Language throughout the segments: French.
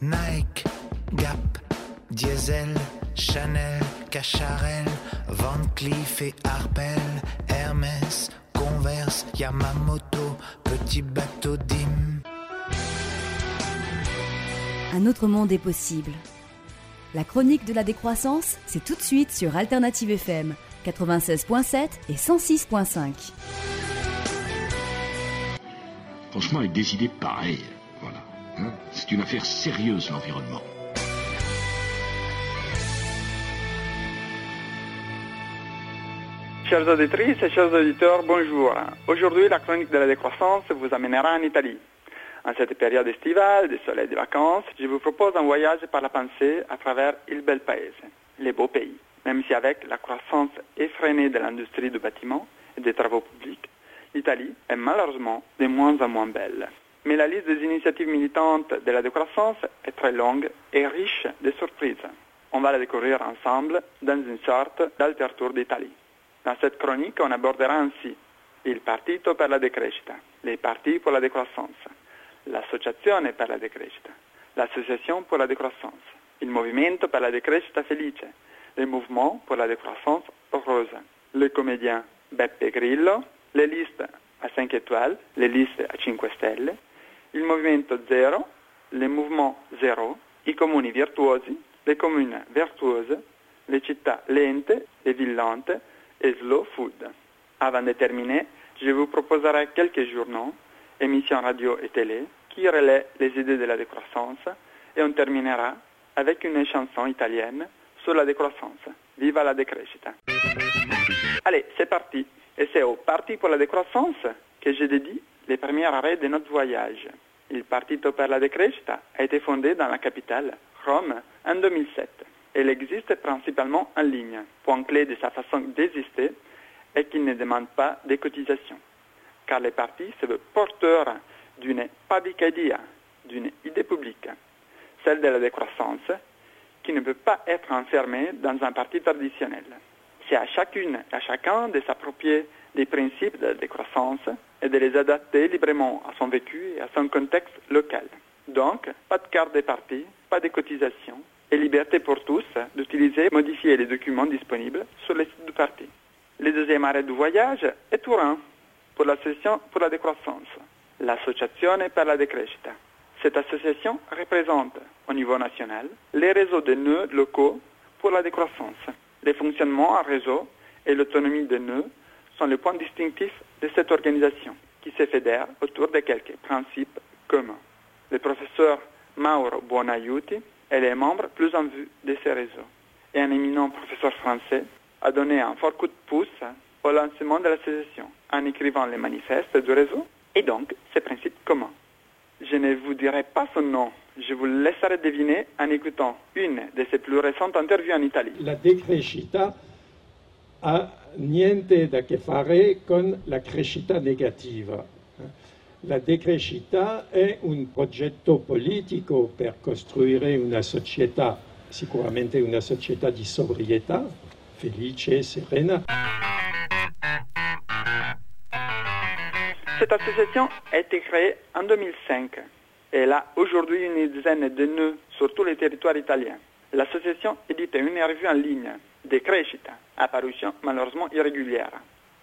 Nike, Gap, Diesel, Chanel, Cacharel, Van Cleef et Arpel, Hermès, Converse, Yamamoto, Petit Bateau Dim. Un autre monde est possible. La chronique de la décroissance, c'est tout de suite sur Alternative FM 96.7 et 106.5. Franchement, avec des idées pareilles. C'est une affaire sérieuse, l'environnement. Chers auditrices et chers auditeurs, bonjour. Aujourd'hui, la chronique de la décroissance vous amènera en Italie. En cette période estivale, de soleil et de vacances, je vous propose un voyage par la pensée à travers il bel paese, les beaux pays. Même si avec la croissance effrénée de l'industrie du bâtiment et des travaux publics, l'Italie est malheureusement de moins en moins belle. Mais la liste des initiatives militantes de la décroissance est très longue et riche de surprises. On va la découvrir ensemble dans une sorte d'alter tour d'Italie. Dans cette chronique, on abordera ainsi il Partito per la Decrescita, les partis pour la décroissance, l'Associazione per la Decrescita, l'Association pour la décroissance, il Movimento per la Decrescita Felice, le Mouvement pour la décroissance heureuse, le comédien Beppe Grillo, les listes à 5 étoiles, les listes à 5 stelle, il Movimento Zero, le Mouvement Zero, i comuni virtuosi, le communes vertuose, le città lente, le villes lentes, et Slow Food. Avant de terminer, je vous proposerai quelques journaux, émissions radio et télé, qui relaient les idées de la décroissance et on terminera avec une chanson italienne sur la décroissance. Viva la decrescita. Allez, c'est parti. Et c'est au Parti pour la décroissance que j'ai dédié les premiers arrêts de notre voyage. Il Partito per la Decrescita a été fondé dans la capitale, Rome, en 2007. Elle existe principalement en ligne. Point clé de sa façon d'exister est qu'il ne demande pas de cotisation, car les partis se veulent porteurs d'une public idea, d'une idée publique, celle de la décroissance, qui ne peut pas être enfermée dans un parti traditionnel. C'est à chacune et à chacun de s'approprier les principes de la décroissance et de les adapter librement à son vécu et à son contexte local. Donc, pas de carte de parti, pas de cotisation, et liberté pour tous d'utiliser et modifier les documents disponibles sur le site du parti. Le deuxième arrêt du voyage est Turin pour l'association pour la décroissance, l'Associazione per la Decrescita. Cette association représente au niveau national les réseaux de nœuds locaux pour la décroissance. Le fonctionnement en réseau et l'autonomie des nœuds sont les points distinctifs de cette organisation qui se fédère autour de quelques principes communs. Le professeur Mauro Buonaiuti est membre plus en vue de ces réseaux. Et un éminent professeur français a donné un fort coup de pouce au lancement de l'association en écrivant les manifestes du réseau et donc ses principes communs. Je ne vous dirai pas son nom, je vous laisserai deviner en écoutant une de ses plus récentes interviews en Italie. La ha niente da che fare con la crescita negativa. La decrescita è un progetto politico per costruire una società, sicuramente una società di sobrietà, felice e serena. Cette association a été créée en 2005 et elle a aujourd'hui une dizaine de nœuds sur tous les territoires italiens. L'association édite une revue en ligne, Decrescita, à parution malheureusement irrégulière.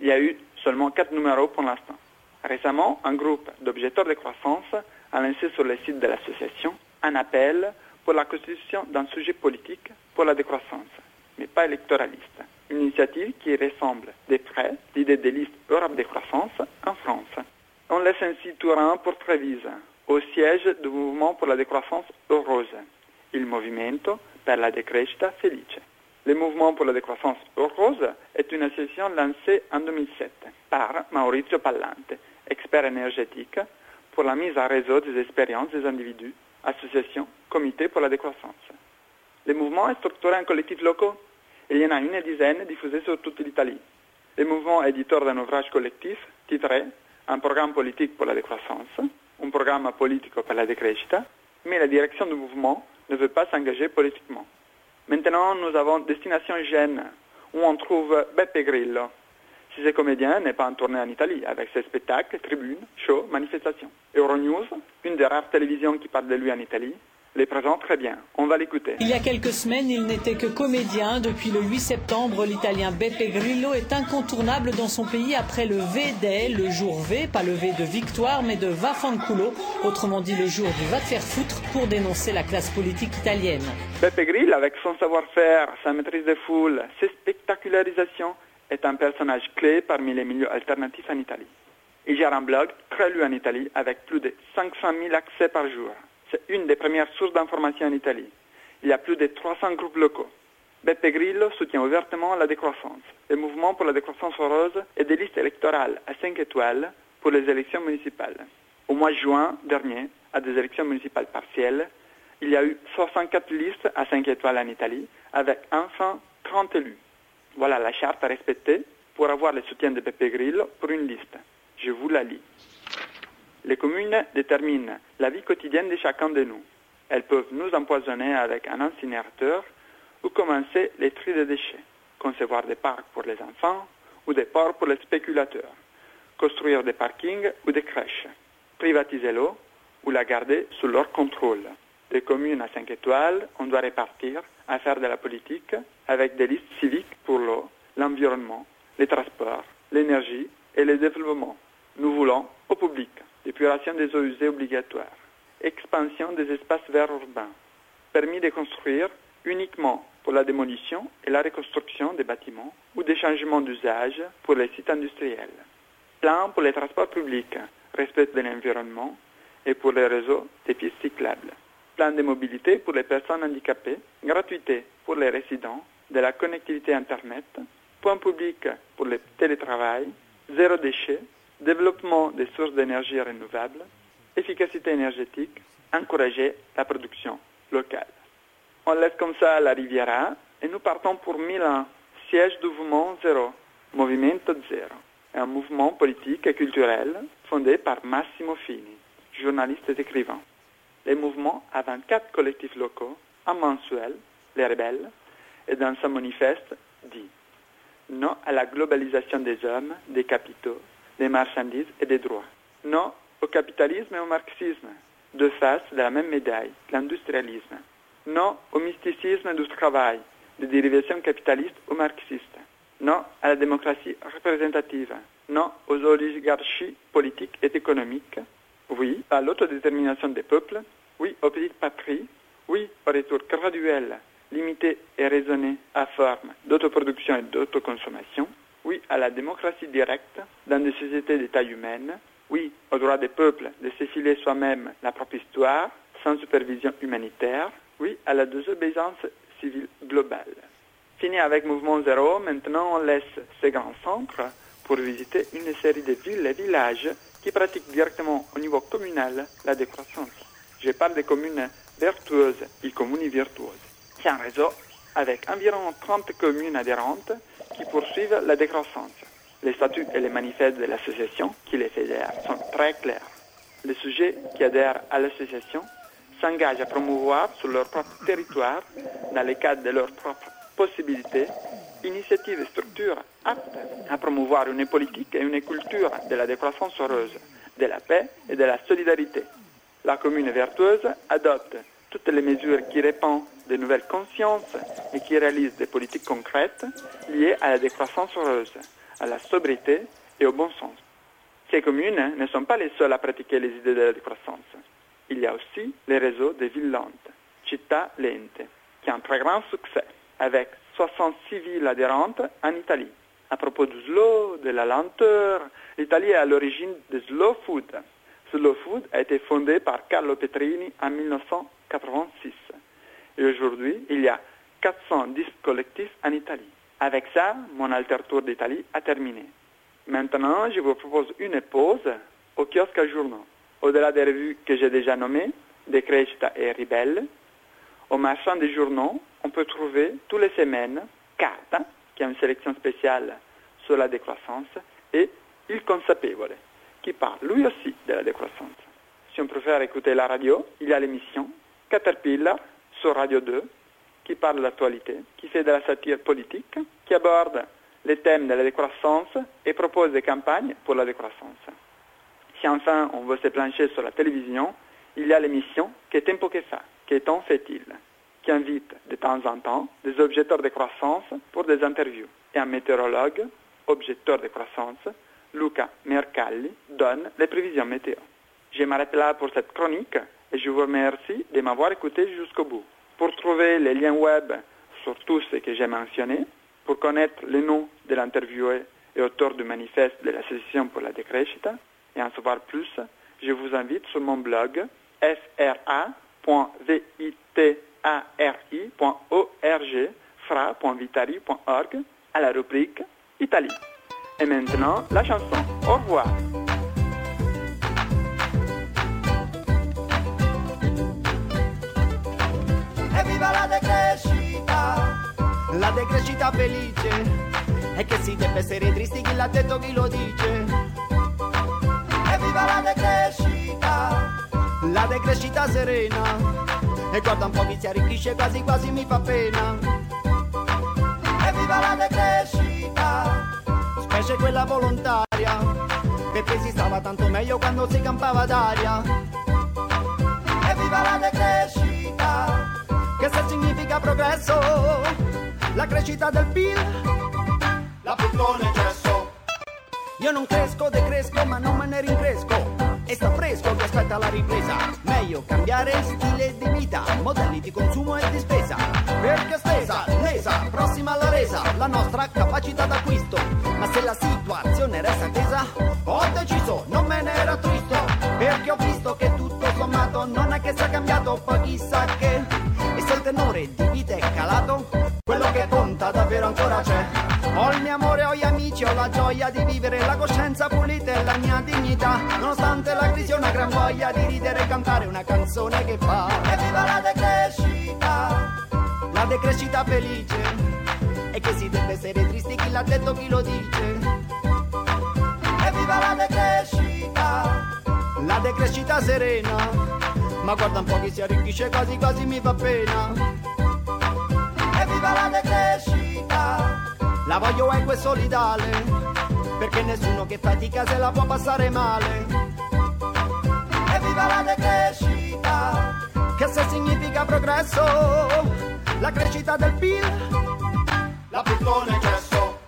Il y a eu seulement quatre numéros pour l'instant. Récemment, un groupe d'objecteurs de croissance a lancé sur le site de l'association un appel pour la constitution d'un sujet politique pour la décroissance, mais pas électoraliste. Une initiative qui ressemble de près l'idée des listes Europe de croissance en France. On laisse ainsi Turin pour Trévise, au siège du mouvement pour la décroissance heureuse, il Movimento per la Decrescita Felice. Le mouvement pour la décroissance heureuse est une association lancée en 2007 par Maurizio Pallante, expert énergétique, pour la mise en réseau des expériences des individus, associations, comités pour la décroissance. Le mouvement est structuré en collectifs locaux. Il y en a une dizaine diffusés sur toute l'Italie. Le mouvement est éditeur d'un ouvrage collectif titré Un programme politique pour la décroissance, un programme politique pour la décrescita, mais la direction du mouvement ne veut pas s'engager politiquement. Maintenant, nous avons Destination Gênes, où on trouve Beppe Grillo. Si ce comédien n'est pas en tournée en Italie, avec ses spectacles, tribunes, shows, manifestations. Euronews, une des rares télévisions qui parle de lui en Italie, les présente très bien. On va l'écouter. Il y a quelques semaines, il n'était que comédien. Depuis le 8 septembre, l'Italien Beppe Grillo est incontournable dans son pays après le V Day, le jour V, pas le V de victoire, mais de Vaffanculo, autrement dit le jour du va te faire foutre, pour dénoncer la classe politique italienne. Beppe Grillo, avec son savoir-faire, sa maîtrise des foules, ses spectacularisations, est un personnage clé parmi les milieux alternatifs en Italie. Il gère un blog très lu en Italie avec plus de 500 000 accès par jour. C'est une des premières sources d'information en Italie. Il y a plus de 300 groupes locaux. Beppe Grillo soutient ouvertement la décroissance, le mouvement pour la décroissance heureuse et des listes électorales à 5 étoiles pour les élections municipales. Au mois de juin dernier, à des élections municipales partielles, il y a eu 64 listes à 5 étoiles en Italie, avec enfin 30 élus. Voilà la charte à respecter pour avoir le soutien de Beppe Grillo pour une liste. Je vous la lis. Les communes déterminent la vie quotidienne de chacun de nous. Elles peuvent nous empoisonner avec un incinérateur ou commencer les tri de déchets, concevoir des parcs pour les enfants ou des ports pour les spéculateurs, construire des parkings ou des crèches, privatiser l'eau ou la garder sous leur contrôle. Des communes à 5 étoiles, on doit répartir à faire de la politique avec des listes civiques pour l'eau, l'environnement, les transports, l'énergie et le développement. Nous voulons, au public, l'épuration des eaux usées obligatoires, expansion des espaces verts urbains, permis de construire uniquement pour la démolition et la reconstruction des bâtiments ou des changements d'usage pour les sites industriels, plan pour les transports publics, respect de l'environnement et pour les réseaux des pistes cyclables, plan de mobilité pour les personnes handicapées, gratuité pour les résidents, de la connectivité Internet, point public pour le télétravail, zéro déchet, développement des sources d'énergie renouvelables, efficacité énergétique, encourager la production locale. On laisse comme ça la Riviera et nous partons pour Milan, siège du mouvement Zéro, Movimento Zero, un mouvement politique et culturel fondé par Massimo Fini, journaliste et écrivain. Le mouvement a 24 collectifs locaux, un mensuel, les rebelles, et dans son manifeste dit non à la globalisation des hommes, des capitaux, des marchandises et des droits. Non au capitalisme et au marxisme, deux faces de la même médaille, l'industrialisme. Non au mysticisme du travail, des dérivations capitalistes ou marxistes. Non à la démocratie représentative. Non aux oligarchies politiques et économiques. Oui à l'autodétermination des peuples. Oui aux petites patries. Oui au retour graduel, limité et raisonné à forme d'autoproduction et d'autoconsommation. Oui à la démocratie directe dans des sociétés taille humaine. Oui au droit des peuples de s'effiler soi-même la propre histoire sans supervision humanitaire. Oui à la désobéissance civile globale. Fini avec Mouvement Zéro, maintenant on laisse ces grands centres pour visiter une série de villes et villages qui pratiquent directement au niveau communal la décroissance. Je parle des communes vertueuses et communes virtuoses. C'est un réseau avec environ 30 communes adhérentes qui poursuivent la décroissance. Les statuts et les manifestes de l'association qui les fédèrent sont très clairs. Les sujets qui adhèrent à l'association s'engagent à promouvoir sur leur propre territoire, dans le cadre de leurs propres possibilités, initiatives et structures aptes à promouvoir une politique et une culture de la décroissance heureuse, de la paix et de la solidarité. La commune vertueuse adopte toutes les mesures qui répandent de nouvelles consciences et qui réalisent des politiques concrètes liées à la décroissance heureuse, à la sobriété et au bon sens. Ces communes ne sont pas les seules à pratiquer les idées de la décroissance. Il y a aussi les réseaux des villes lentes, Città Lente, qui ont un très grand succès, avec 66 villes adhérentes en Italie. À propos du slow, de la lenteur, l'Italie est à l'origine de Slow Food. Slow Food a été fondé par Carlo Petrini en 1986. Et aujourd'hui, il y a 410 collectifs en Italie. Avec ça, mon alter tour d'Italie a terminé. Maintenant, je vous propose une pause au kiosque à journaux. Au-delà des revues que j'ai déjà nommées, Decrescita et Ribelle, au marchand des journaux, on peut trouver tous les semaines Carta, qui a une sélection spéciale sur la décroissance, et Il Consapevole, qui parle lui aussi de la décroissance. Si on préfère écouter la radio, il y a l'émission Caterpillar sur Radio 2, qui parle de l'actualité, qui fait de la satire politique, qui aborde les thèmes de la décroissance et propose des campagnes pour la décroissance. Si enfin on veut se plancher sur la télévision, il y a l'émission Que Tempo che fa, fait-il Qui invite de temps en temps des objecteurs de croissance pour des interviews. Et un météorologue, objecteur de croissance, Luca Mercalli, donne les prévisions météo. Je m'arrête là pour cette chronique et je vous remercie de m'avoir écouté jusqu'au bout. Pour trouver les liens web sur tout ce que j'ai mentionné, pour connaître les noms de l'interviewé et auteur du manifeste de l'association pour la décréchita et en savoir plus, je vous invite sur mon blog fra.vitari.org fra.vitari.org à la rubrique Italie. Et maintenant, la chanson. Au revoir. Evviva la decrescita, la decrescita felice, e che si deve essere tristi chi l'ha detto chi lo dice. Evviva la decrescita, la decrescita serena, e guarda un po' chi si arricchisce quasi quasi mi fa pena. Evviva la decrescita, specie quella volontaria, perché si stava tanto meglio quando si campava d'aria. Evviva la decrescita, che se significa progresso, la crescita del PIL la piccone eccesso. Io non cresco, decresco, ma non me ne rincresco. E sta fresco che aspetta la ripresa. Meglio cambiare stile di vita, modelli di consumo e di spesa. Perché stesa, lesa, prossima alla resa, la nostra capacità d'acquisto. Ma se la situazione resta tesa, ho deciso, non me ne era tristo. Perché ho visto che tutto sommato non è che sia cambiato, poi chissà che. E se il tenore di vita è calato, quello che conta davvero ancora c'è. Ho il mio amore, ho gli amici, ho la gioia di vivere, la coscienza pulita e la mia dignità. Nonostante ho una gran voglia di ridere e cantare una canzone che fa. Evviva la decrescita, la decrescita felice. E che si deve essere tristi chi l'ha detto, chi lo dice. Evviva la decrescita, la decrescita serena. Ma guarda un po' chi si arricchisce quasi quasi mi fa pena. Evviva la decrescita la voglio equa e solidale, perché nessuno che fatica se la può passare male. Evviva la decrescita, che se significa progresso, la crescita del PIL, la piccone eccesso.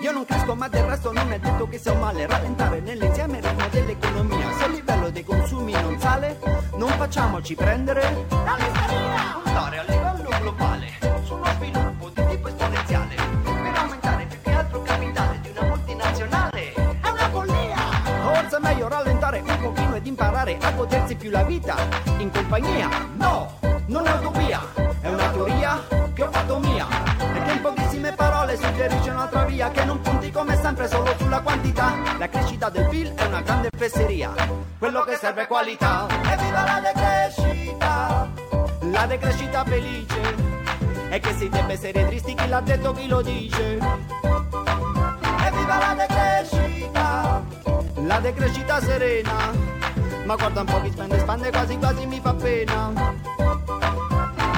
Io non cresco ma del resto non è detto che sia un male rallentare nell'insieme il ritmo dell'economia. Se il livello dei consumi non sale, non facciamoci prendere dall'isteria. Puntare a livello globale a godersi più la vita in compagnia. No, non è utopia, è una teoria che ho fatto mia. E che in pochissime parole suggerisce un'altra via che non punti come sempre solo sulla quantità. La crescita del PIL è una grande fesseria. Quello che serve è qualità. Evviva la decrescita! La decrescita felice e che si deve essere tristi chi l'ha detto chi lo dice evviva la decrescita la decrescita serena ma guarda un po' chi spende spende quasi quasi mi fa pena.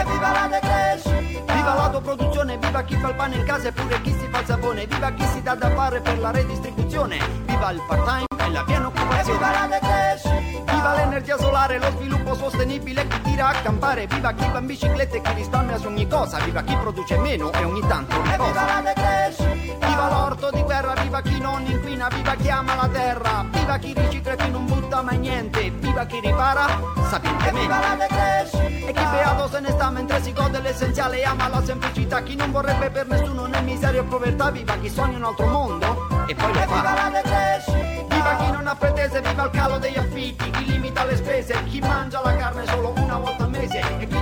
Evviva la decrescita! Viva l'autoproduzione viva chi fa il pane in casa e pure chi si fa il sapone. Viva chi si dà da fare per la redistribuzione. Viva il part time e la piena occupazione evviva la decrescita viva l'energia solare lo sviluppo sostenibile chi tira a campare viva chi va in bicicletta e chi risparmia su ogni cosa viva chi produce meno e ogni tanto riposa viva la decrescita viva l'orto di guerra viva chi non inquina viva chi ama la terra viva chi ricicla e chi non butta mai niente viva chi ripara sapientemente viva la decrescita e chi beato se ne sta mentre si gode l'essenziale e ama la semplicità chi non vorrebbe per nessuno né miseria o povertà viva chi sogna un altro mondo e poi lo fa. Viva la decrescita non pretese viva il calo degli affitti chi limita le spese chi mangia la carne solo una volta al mese e chi